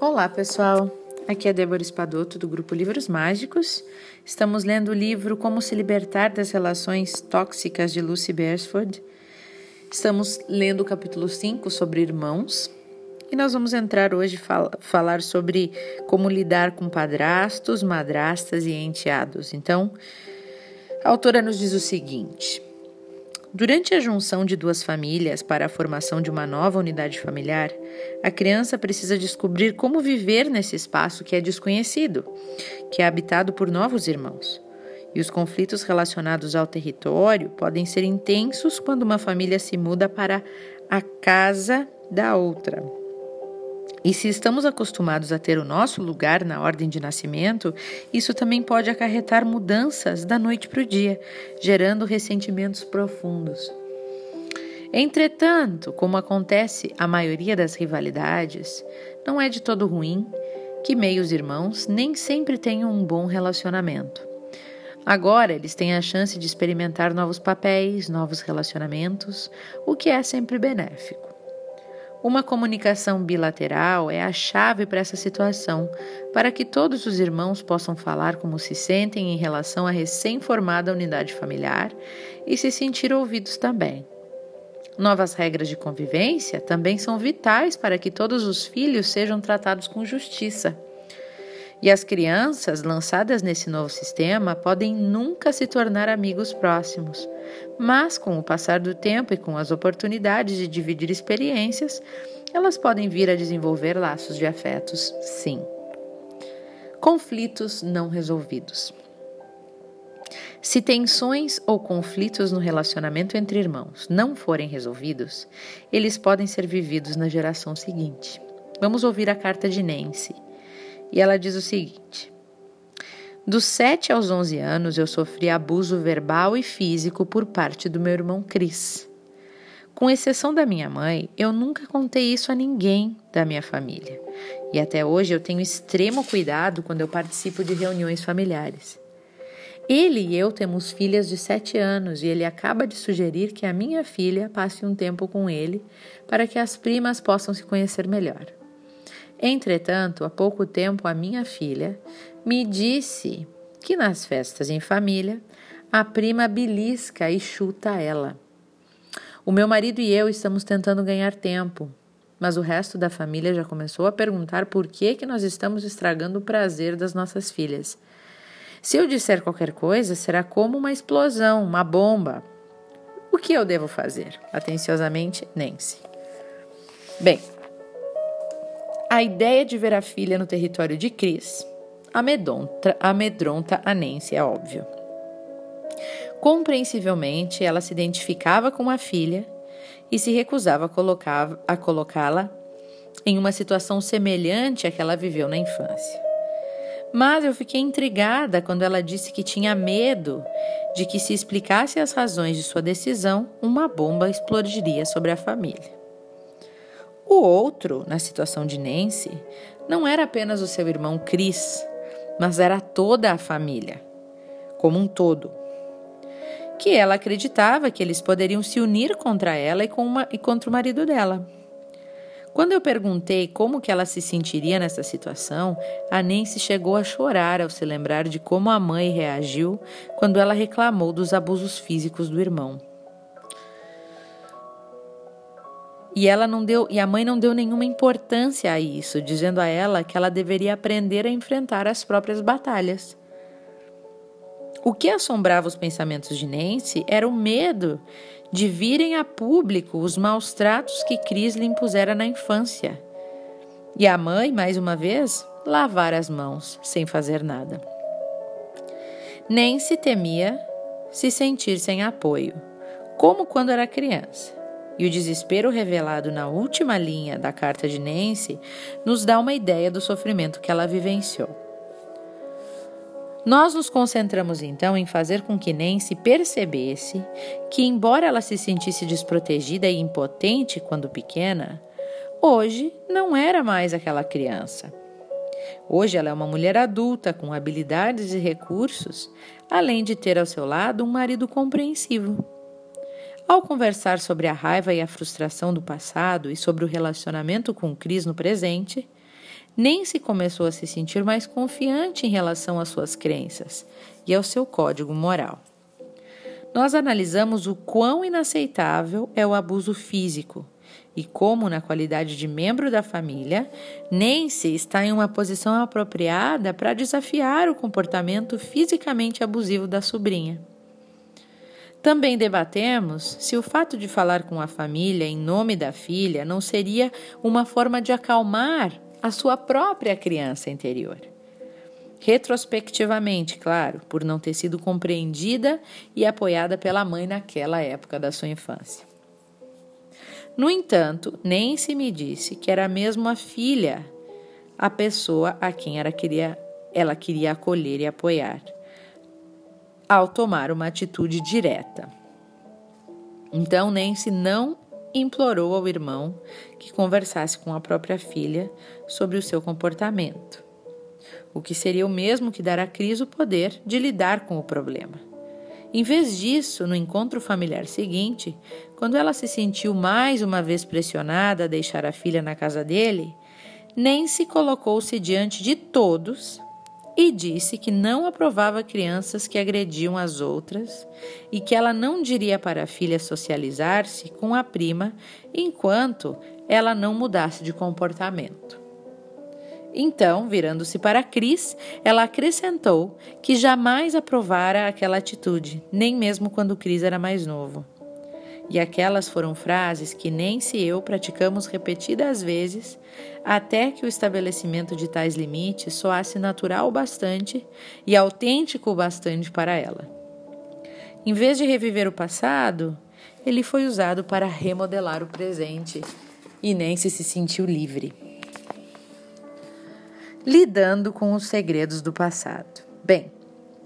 Olá, pessoal. Aqui é Débora Espadoto do grupo Livros Mágicos. Estamos lendo o livro Como se libertar das relações tóxicas de Lucy Beresford. Estamos lendo o capítulo 5 sobre irmãos. E nós vamos entrar hoje fal falar sobre como lidar com padrastos, madrastas e enteados. Então, a autora nos diz o seguinte: Durante a junção de duas famílias para a formação de uma nova unidade familiar, a criança precisa descobrir como viver nesse espaço que é desconhecido, que é habitado por novos irmãos. E os conflitos relacionados ao território podem ser intensos quando uma família se muda para a casa da outra. E se estamos acostumados a ter o nosso lugar na ordem de nascimento, isso também pode acarretar mudanças da noite para o dia, gerando ressentimentos profundos. Entretanto, como acontece a maioria das rivalidades, não é de todo ruim que meios irmãos nem sempre tenham um bom relacionamento. Agora eles têm a chance de experimentar novos papéis, novos relacionamentos, o que é sempre benéfico. Uma comunicação bilateral é a chave para essa situação, para que todos os irmãos possam falar como se sentem em relação à recém-formada unidade familiar e se sentir ouvidos também. Novas regras de convivência também são vitais para que todos os filhos sejam tratados com justiça. E as crianças lançadas nesse novo sistema podem nunca se tornar amigos próximos, mas com o passar do tempo e com as oportunidades de dividir experiências, elas podem vir a desenvolver laços de afetos, sim. Conflitos não resolvidos. Se tensões ou conflitos no relacionamento entre irmãos não forem resolvidos, eles podem ser vividos na geração seguinte. Vamos ouvir a carta de Nancy e ela diz o seguinte: Dos 7 aos 11 anos eu sofri abuso verbal e físico por parte do meu irmão Cris. Com exceção da minha mãe, eu nunca contei isso a ninguém da minha família. E até hoje eu tenho extremo cuidado quando eu participo de reuniões familiares. Ele e eu temos filhas de 7 anos e ele acaba de sugerir que a minha filha passe um tempo com ele para que as primas possam se conhecer melhor. Entretanto, há pouco tempo a minha filha me disse que nas festas em família a prima belisca e chuta ela. O meu marido e eu estamos tentando ganhar tempo, mas o resto da família já começou a perguntar por que, que nós estamos estragando o prazer das nossas filhas. Se eu disser qualquer coisa, será como uma explosão, uma bomba. O que eu devo fazer? Atenciosamente, Nancy. Bem, a ideia de ver a filha no território de Cris amedronta, amedronta a Nancy, é óbvio. Compreensivelmente, ela se identificava com a filha e se recusava a, colocá-la em uma situação semelhante à que ela viveu na infância. Mas eu fiquei intrigada quando ela disse que tinha medo de que, se explicasse as razões de sua decisão, uma bomba explodiria sobre a família. O outro, na situação de Nancy, não era apenas o seu irmão Chris, mas era toda a família, como um todo. Que ela acreditava que eles poderiam se unir contra ela e, uma, e contra o marido dela. Quando eu perguntei como que ela se sentiria nessa situação, a Nancy chegou a chorar ao se lembrar de como a mãe reagiu quando ela reclamou dos abusos físicos do irmão. E ela não deu, e a mãe não deu nenhuma importância a isso, dizendo a ela que ela deveria aprender a enfrentar as próprias batalhas. O que assombrava os pensamentos de Nancy era o medo de virem a público os maus tratos que Cris lhe impusera na infância. E a mãe, mais uma vez, lavar as mãos sem fazer nada. Nancy temia se sentir sem apoio, como quando era criança. E o desespero revelado na última linha da carta de Nancy nos dá uma ideia do sofrimento que ela vivenciou. Nós nos concentramos então em fazer com que Nancy percebesse que, embora ela se sentisse desprotegida e impotente quando pequena, hoje não era mais aquela criança. Hoje ela é uma mulher adulta com habilidades e recursos, além de ter ao seu lado um marido compreensivo. Ao conversar sobre a raiva e a frustração do passado e sobre o relacionamento com Cris no presente, se começou a se sentir mais confiante em relação às suas crenças e ao seu código moral. Nós analisamos o quão inaceitável é o abuso físico e como, na qualidade de membro da família, Nancy está em uma posição apropriada para desafiar o comportamento fisicamente abusivo da sobrinha. Também debatemos se o fato de falar com a família em nome da filha não seria uma forma de acalmar a sua própria criança interior. Retrospectivamente, claro, por não ter sido compreendida e apoiada pela mãe naquela época da sua infância. No entanto, Nancy me disse que era mesmo a filha a pessoa a quem ela queria, ela queria acolher e apoiar ao tomar uma atitude direta. Então Nancy não implorou ao irmão que conversasse com a própria filha sobre o seu comportamento, o que seria o mesmo que dar a Cris o poder de lidar com o problema. Em vez disso, no encontro familiar seguinte, quando ela se sentiu mais uma vez pressionada a deixar a filha na casa dele, Nancy colocou-se diante de todos e disse que não aprovava crianças que agrediam as outras e que ela não diria para a filha socializar-se com a prima enquanto ela não mudasse de comportamento. Então, virando-se para Cris, ela acrescentou que jamais aprovara aquela atitude, nem mesmo quando Cris era mais novo. E aquelas foram frases que nem se eu praticamos repetidas vezes, até que o estabelecimento de tais limites soasse natural bastante e autêntico bastante para ela. Em vez de reviver o passado, ele foi usado para remodelar o presente e se se sentiu livre. Lidando com os segredos do passado. Bem,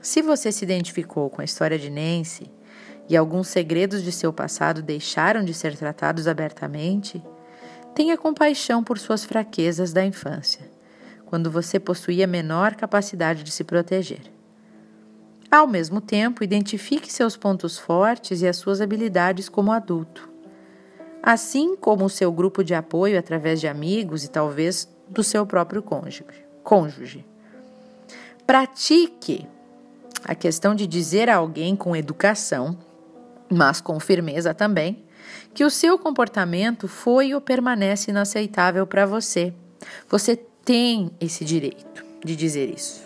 se você se identificou com a história de Nancy, e alguns segredos de seu passado deixaram de ser tratados abertamente, tenha compaixão por suas fraquezas da infância, quando você possuía menor capacidade de se proteger. Ao mesmo tempo, identifique seus pontos fortes e as suas habilidades como adulto, assim como o seu grupo de apoio através de amigos e talvez do seu próprio cônjuge. cônjuge. Pratique a questão de dizer a alguém com educação mas com firmeza também, que o seu comportamento foi ou permanece inaceitável para você. Você tem esse direito de dizer isso.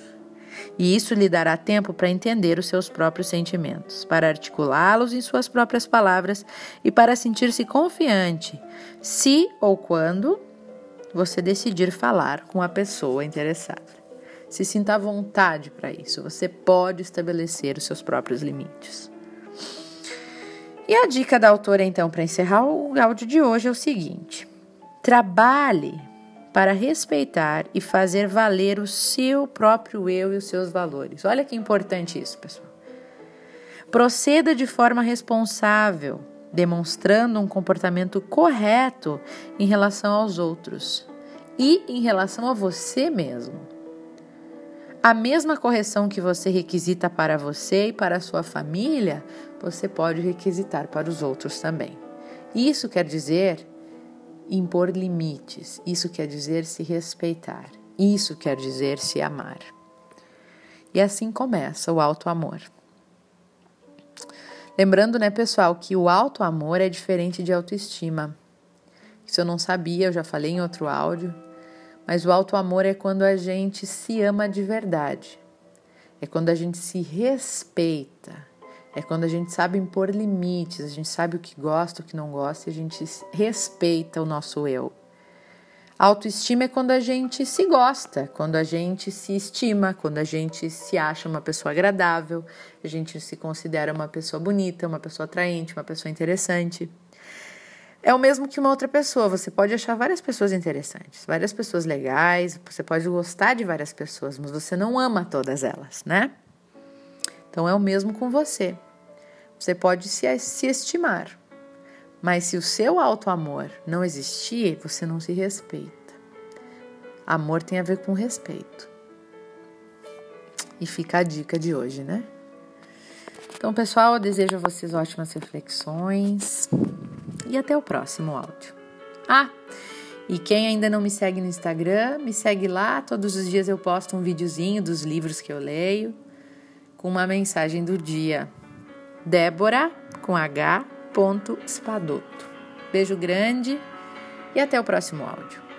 E isso lhe dará tempo para entender os seus próprios sentimentos, para articulá-los em suas próprias palavras e para sentir-se confiante se ou quando você decidir falar com a pessoa interessada. Se sinta à vontade para isso, você pode estabelecer os seus próprios limites. E a dica da autora, então, para encerrar o áudio de hoje é o seguinte: trabalhe para respeitar e fazer valer o seu próprio eu e os seus valores. Olha que importante isso, pessoal. Proceda de forma responsável, demonstrando um comportamento correto em relação aos outros e em relação a você mesmo. A mesma correção que você requisita para você e para a sua família, você pode requisitar para os outros também. Isso quer dizer impor limites, isso quer dizer se respeitar, isso quer dizer se amar. E assim começa o alto amor. Lembrando, né, pessoal, que o alto amor é diferente de autoestima. Isso eu não sabia, eu já falei em outro áudio. Mas o alto amor é quando a gente se ama de verdade. É quando a gente se respeita. É quando a gente sabe impor limites, a gente sabe o que gosta, o que não gosta e a gente respeita o nosso eu. Autoestima é quando a gente se gosta, quando a gente se estima, quando a gente se acha uma pessoa agradável, a gente se considera uma pessoa bonita, uma pessoa atraente, uma pessoa interessante é o mesmo que uma outra pessoa. Você pode achar várias pessoas interessantes, várias pessoas legais, você pode gostar de várias pessoas, mas você não ama todas elas, né? Então é o mesmo com você. Você pode se, se estimar, mas se o seu auto-amor não existir, você não se respeita. Amor tem a ver com respeito. E fica a dica de hoje, né? Então, pessoal, eu desejo a vocês ótimas reflexões e até o próximo áudio. Ah, E quem ainda não me segue no Instagram, me segue lá. Todos os dias eu posto um videozinho dos livros que eu leio com uma mensagem do dia. Débora com H. Espadoto. Beijo grande e até o próximo áudio.